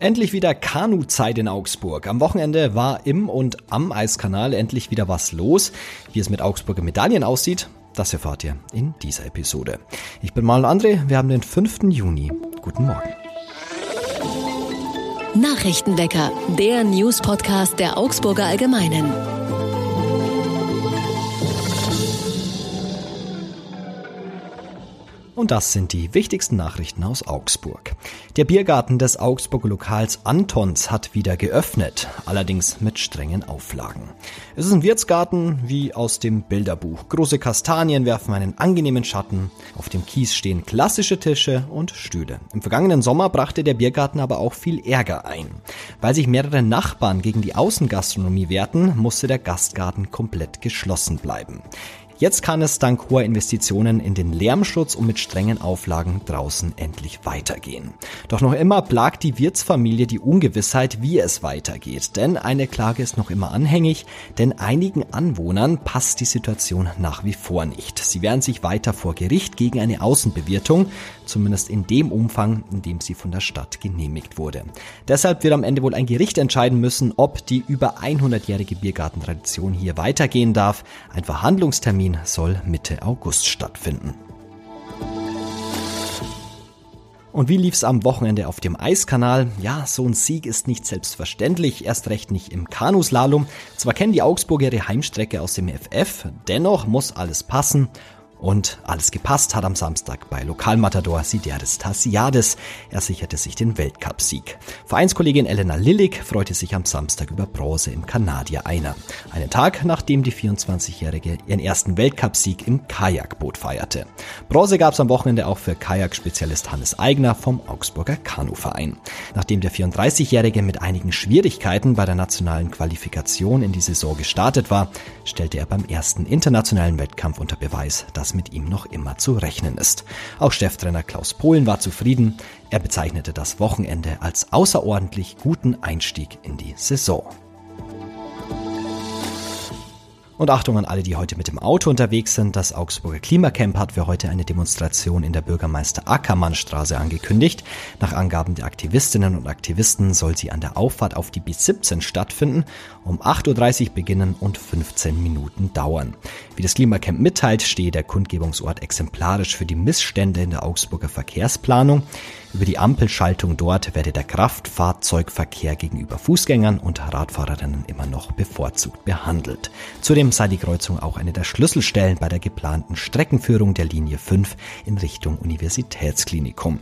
Endlich wieder Kanuzeit in Augsburg. Am Wochenende war im und am Eiskanal endlich wieder was los. Wie es mit Augsburger Medaillen aussieht, das erfahrt ihr in dieser Episode. Ich bin Marlon André, wir haben den 5. Juni. Guten Morgen. Nachrichtenwecker, der News-Podcast der Augsburger Allgemeinen. Und das sind die wichtigsten Nachrichten aus Augsburg. Der Biergarten des Augsburger Lokals Antons hat wieder geöffnet, allerdings mit strengen Auflagen. Es ist ein Wirtsgarten wie aus dem Bilderbuch. Große Kastanien werfen einen angenehmen Schatten. Auf dem Kies stehen klassische Tische und Stühle. Im vergangenen Sommer brachte der Biergarten aber auch viel Ärger ein. Weil sich mehrere Nachbarn gegen die Außengastronomie wehrten, musste der Gastgarten komplett geschlossen bleiben. Jetzt kann es dank hoher Investitionen in den Lärmschutz und mit strengen Auflagen draußen endlich weitergehen. Doch noch immer plagt die Wirtsfamilie die Ungewissheit, wie es weitergeht. Denn eine Klage ist noch immer anhängig, denn einigen Anwohnern passt die Situation nach wie vor nicht. Sie wehren sich weiter vor Gericht gegen eine Außenbewirtung, zumindest in dem Umfang, in dem sie von der Stadt genehmigt wurde. Deshalb wird am Ende wohl ein Gericht entscheiden müssen, ob die über 100-jährige Biergartentradition hier weitergehen darf. Ein Verhandlungstermin Termin soll Mitte August stattfinden. Und wie lief's am Wochenende auf dem Eiskanal? Ja, so ein Sieg ist nicht selbstverständlich, erst recht nicht im Kanuslalom. Zwar kennen die Augsburger ihre Heimstrecke aus dem FF, dennoch muss alles passen und alles gepasst hat am Samstag bei Lokalmatador Sideris Tassiades. Er sicherte sich den Weltcupsieg. Vereinskollegin Elena Lillig freute sich am Samstag über Bronze im Kanadier Einer. Einen Tag, nachdem die 24-Jährige ihren ersten Weltcupsieg im Kajakboot feierte. Bronze gab es am Wochenende auch für Kajakspezialist Hannes Eigner vom Augsburger Kanuverein. Nachdem der 34-Jährige mit einigen Schwierigkeiten bei der nationalen Qualifikation in die Saison gestartet war, stellte er beim ersten internationalen Wettkampf unter Beweis, dass dass mit ihm noch immer zu rechnen ist. Auch Cheftrainer Klaus Polen war zufrieden. Er bezeichnete das Wochenende als außerordentlich guten Einstieg in die Saison. Und Achtung an alle, die heute mit dem Auto unterwegs sind. Das Augsburger Klimacamp hat für heute eine Demonstration in der Bürgermeister Ackermann Straße angekündigt. Nach Angaben der Aktivistinnen und Aktivisten soll sie an der Auffahrt auf die B17 stattfinden, um 8.30 Uhr beginnen und 15 Minuten dauern. Wie das Klimacamp mitteilt, stehe der Kundgebungsort exemplarisch für die Missstände in der Augsburger Verkehrsplanung. Über die Ampelschaltung dort werde der Kraftfahrzeugverkehr gegenüber Fußgängern und Radfahrerinnen immer noch bevorzugt behandelt. Zudem sei die Kreuzung auch eine der Schlüsselstellen bei der geplanten Streckenführung der Linie 5 in Richtung Universitätsklinikum.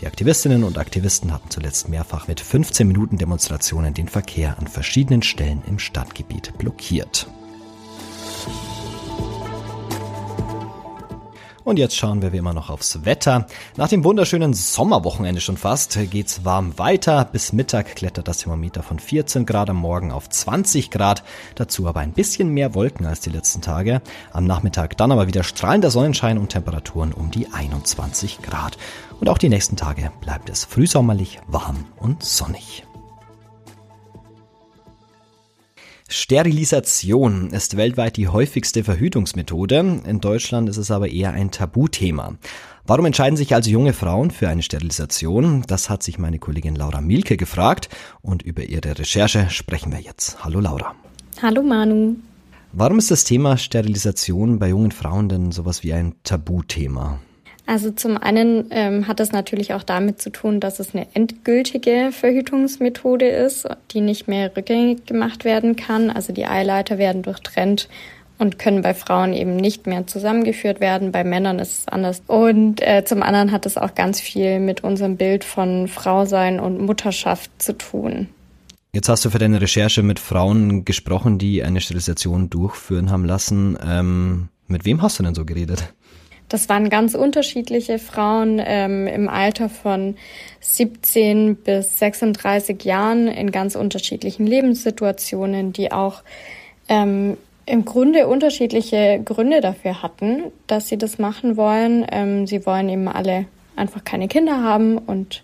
Die Aktivistinnen und Aktivisten hatten zuletzt mehrfach mit 15 Minuten Demonstrationen den Verkehr an verschiedenen Stellen im Stadtgebiet blockiert. Und jetzt schauen wir wie immer noch aufs Wetter. Nach dem wunderschönen Sommerwochenende schon fast geht's warm weiter. Bis Mittag klettert das Thermometer von 14 Grad am Morgen auf 20 Grad. Dazu aber ein bisschen mehr Wolken als die letzten Tage. Am Nachmittag dann aber wieder strahlender Sonnenschein und Temperaturen um die 21 Grad. Und auch die nächsten Tage bleibt es frühsommerlich warm und sonnig. Sterilisation ist weltweit die häufigste Verhütungsmethode. In Deutschland ist es aber eher ein Tabuthema. Warum entscheiden sich also junge Frauen für eine Sterilisation? Das hat sich meine Kollegin Laura Mielke gefragt und über ihre Recherche sprechen wir jetzt. Hallo Laura. Hallo Manu. Warum ist das Thema Sterilisation bei jungen Frauen denn sowas wie ein Tabuthema? Also zum einen ähm, hat es natürlich auch damit zu tun, dass es eine endgültige Verhütungsmethode ist, die nicht mehr rückgängig gemacht werden kann. Also die Eileiter werden durchtrennt und können bei Frauen eben nicht mehr zusammengeführt werden. Bei Männern ist es anders. Und äh, zum anderen hat es auch ganz viel mit unserem Bild von Frausein und Mutterschaft zu tun. Jetzt hast du für deine Recherche mit Frauen gesprochen, die eine Sterilisation durchführen haben lassen. Ähm, mit wem hast du denn so geredet? Das waren ganz unterschiedliche Frauen ähm, im Alter von 17 bis 36 Jahren in ganz unterschiedlichen Lebenssituationen, die auch ähm, im Grunde unterschiedliche Gründe dafür hatten, dass sie das machen wollen. Ähm, sie wollen eben alle einfach keine Kinder haben und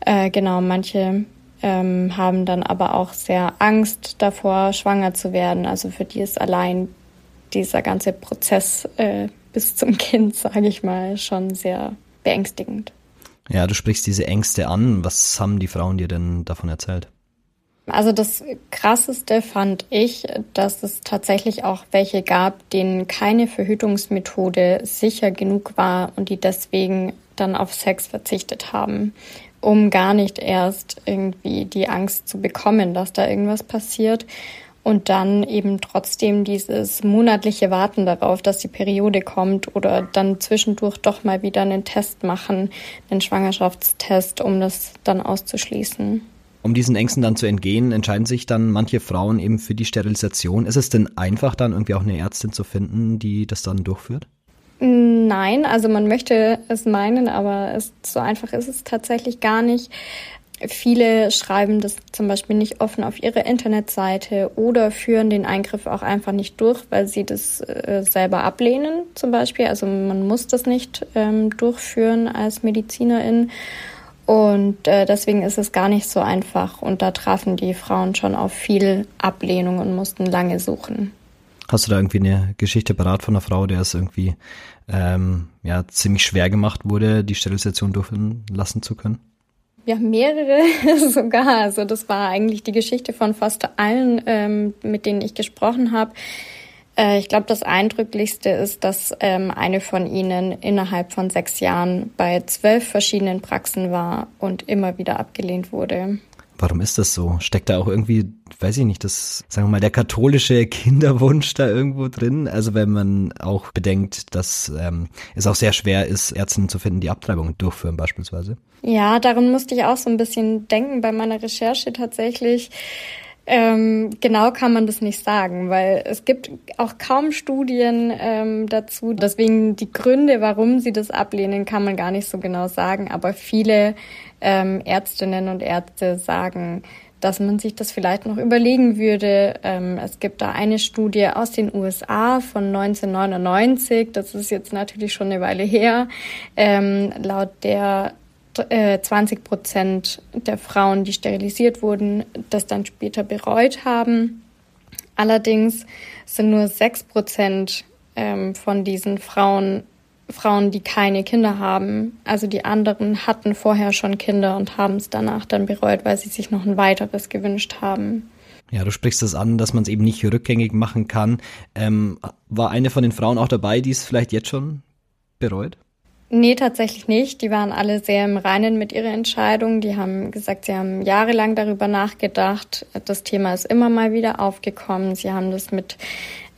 äh, genau, manche ähm, haben dann aber auch sehr Angst davor, schwanger zu werden. Also für die ist allein dieser ganze Prozess äh, bis zum Kind, sage ich mal, schon sehr beängstigend. Ja, du sprichst diese Ängste an. Was haben die Frauen dir denn davon erzählt? Also das Krasseste fand ich, dass es tatsächlich auch welche gab, denen keine Verhütungsmethode sicher genug war und die deswegen dann auf Sex verzichtet haben, um gar nicht erst irgendwie die Angst zu bekommen, dass da irgendwas passiert. Und dann eben trotzdem dieses monatliche Warten darauf, dass die Periode kommt oder dann zwischendurch doch mal wieder einen Test machen, einen Schwangerschaftstest, um das dann auszuschließen. Um diesen Ängsten dann zu entgehen, entscheiden sich dann manche Frauen eben für die Sterilisation. Ist es denn einfach, dann irgendwie auch eine Ärztin zu finden, die das dann durchführt? Nein, also man möchte es meinen, aber es, so einfach ist es tatsächlich gar nicht. Viele schreiben das zum Beispiel nicht offen auf ihre Internetseite oder führen den Eingriff auch einfach nicht durch, weil sie das äh, selber ablehnen zum Beispiel. Also man muss das nicht ähm, durchführen als Medizinerin. Und äh, deswegen ist es gar nicht so einfach. Und da trafen die Frauen schon auf viel Ablehnung und mussten lange suchen. Hast du da irgendwie eine Geschichte parat von einer Frau, der es irgendwie ähm, ja, ziemlich schwer gemacht wurde, die Sterilisation durchführen lassen zu können? Ja, mehrere sogar. Also das war eigentlich die Geschichte von fast allen, ähm, mit denen ich gesprochen habe. Äh, ich glaube, das Eindrücklichste ist, dass ähm, eine von ihnen innerhalb von sechs Jahren bei zwölf verschiedenen Praxen war und immer wieder abgelehnt wurde. Warum ist das so? Steckt da auch irgendwie, weiß ich nicht, das, sagen wir mal, der katholische Kinderwunsch da irgendwo drin? Also wenn man auch bedenkt, dass ähm, es auch sehr schwer ist, Ärzte zu finden, die Abtreibungen durchführen beispielsweise. Ja, daran musste ich auch so ein bisschen denken bei meiner Recherche tatsächlich. Ähm, genau kann man das nicht sagen, weil es gibt auch kaum Studien ähm, dazu. Deswegen die Gründe, warum sie das ablehnen, kann man gar nicht so genau sagen. Aber viele ähm, Ärztinnen und Ärzte sagen, dass man sich das vielleicht noch überlegen würde. Ähm, es gibt da eine Studie aus den USA von 1999, das ist jetzt natürlich schon eine Weile her, ähm, laut der 20 äh, Prozent der Frauen, die sterilisiert wurden, das dann später bereut haben. Allerdings sind nur 6 Prozent ähm, von diesen Frauen Frauen, die keine Kinder haben. Also die anderen hatten vorher schon Kinder und haben es danach dann bereut, weil sie sich noch ein weiteres gewünscht haben. Ja, du sprichst es das an, dass man es eben nicht rückgängig machen kann. Ähm, war eine von den Frauen auch dabei, die es vielleicht jetzt schon bereut? Nee, tatsächlich nicht. Die waren alle sehr im Reinen mit ihrer Entscheidung. Die haben gesagt, sie haben jahrelang darüber nachgedacht. Das Thema ist immer mal wieder aufgekommen. Sie haben das mit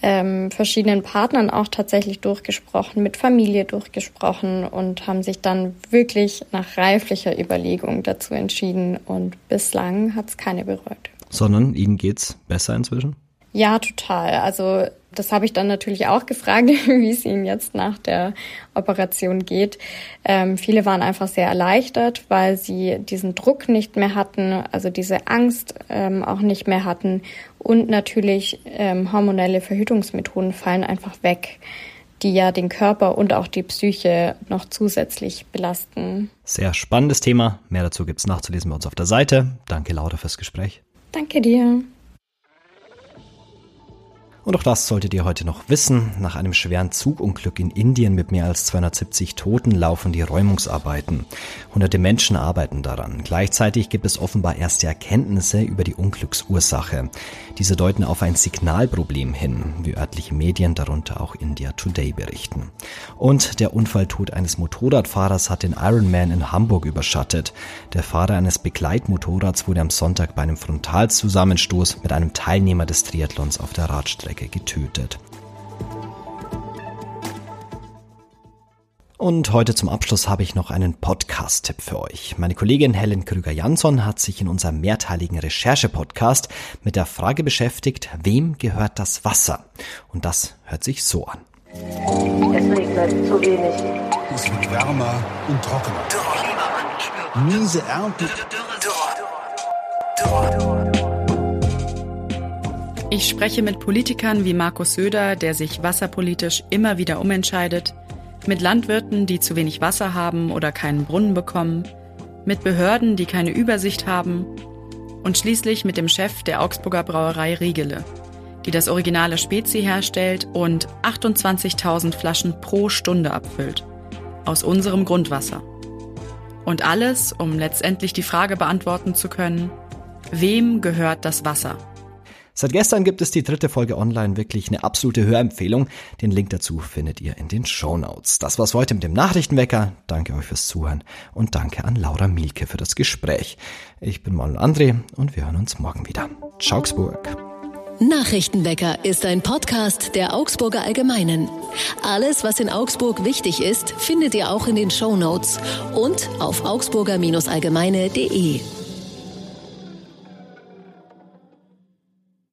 ähm, verschiedenen Partnern auch tatsächlich durchgesprochen, mit Familie durchgesprochen und haben sich dann wirklich nach reiflicher Überlegung dazu entschieden. Und bislang hat es keine bereut. Sondern Ihnen geht's besser inzwischen? Ja, total. Also das habe ich dann natürlich auch gefragt, wie es ihnen jetzt nach der Operation geht. Ähm, viele waren einfach sehr erleichtert, weil sie diesen Druck nicht mehr hatten, also diese Angst ähm, auch nicht mehr hatten. Und natürlich ähm, hormonelle Verhütungsmethoden fallen einfach weg, die ja den Körper und auch die Psyche noch zusätzlich belasten. Sehr spannendes Thema. Mehr dazu gibt es nachzulesen bei uns auf der Seite. Danke, Laura, fürs Gespräch. Danke dir. Und auch das solltet ihr heute noch wissen. Nach einem schweren Zugunglück in Indien mit mehr als 270 Toten laufen die Räumungsarbeiten. Hunderte Menschen arbeiten daran. Gleichzeitig gibt es offenbar erste Erkenntnisse über die Unglücksursache. Diese deuten auf ein Signalproblem hin, wie örtliche Medien, darunter auch India Today berichten. Und der Unfalltod eines Motorradfahrers hat den Ironman in Hamburg überschattet. Der Fahrer eines Begleitmotorrads wurde am Sonntag bei einem Frontalzusammenstoß mit einem Teilnehmer des Triathlons auf der Radstrecke Strecke getötet. Und heute zum Abschluss habe ich noch einen Podcast-Tipp für euch. Meine Kollegin Helen Krüger-Jansson hat sich in unserem mehrteiligen Recherche-Podcast mit der Frage beschäftigt, wem gehört das Wasser? Und das hört sich so an. Es regnet zu wenig. Es wird wärmer und trockener. Miese Ernten. Ich spreche mit Politikern wie Markus Söder, der sich wasserpolitisch immer wieder umentscheidet, mit Landwirten, die zu wenig Wasser haben oder keinen Brunnen bekommen, mit Behörden, die keine Übersicht haben und schließlich mit dem Chef der Augsburger Brauerei Riegele, die das originale Spezi herstellt und 28.000 Flaschen pro Stunde abfüllt. Aus unserem Grundwasser. Und alles, um letztendlich die Frage beantworten zu können, wem gehört das Wasser? Seit gestern gibt es die dritte Folge online, wirklich eine absolute Hörempfehlung. Den Link dazu findet ihr in den Show Notes. Das war's heute mit dem Nachrichtenwecker. Danke euch fürs Zuhören und danke an Laura Mielke für das Gespräch. Ich bin Manuel André und wir hören uns morgen wieder. Ciao, Augsburg. Nachrichtenwecker ist ein Podcast der Augsburger Allgemeinen. Alles, was in Augsburg wichtig ist, findet ihr auch in den Show Notes und auf augsburger-allgemeine.de.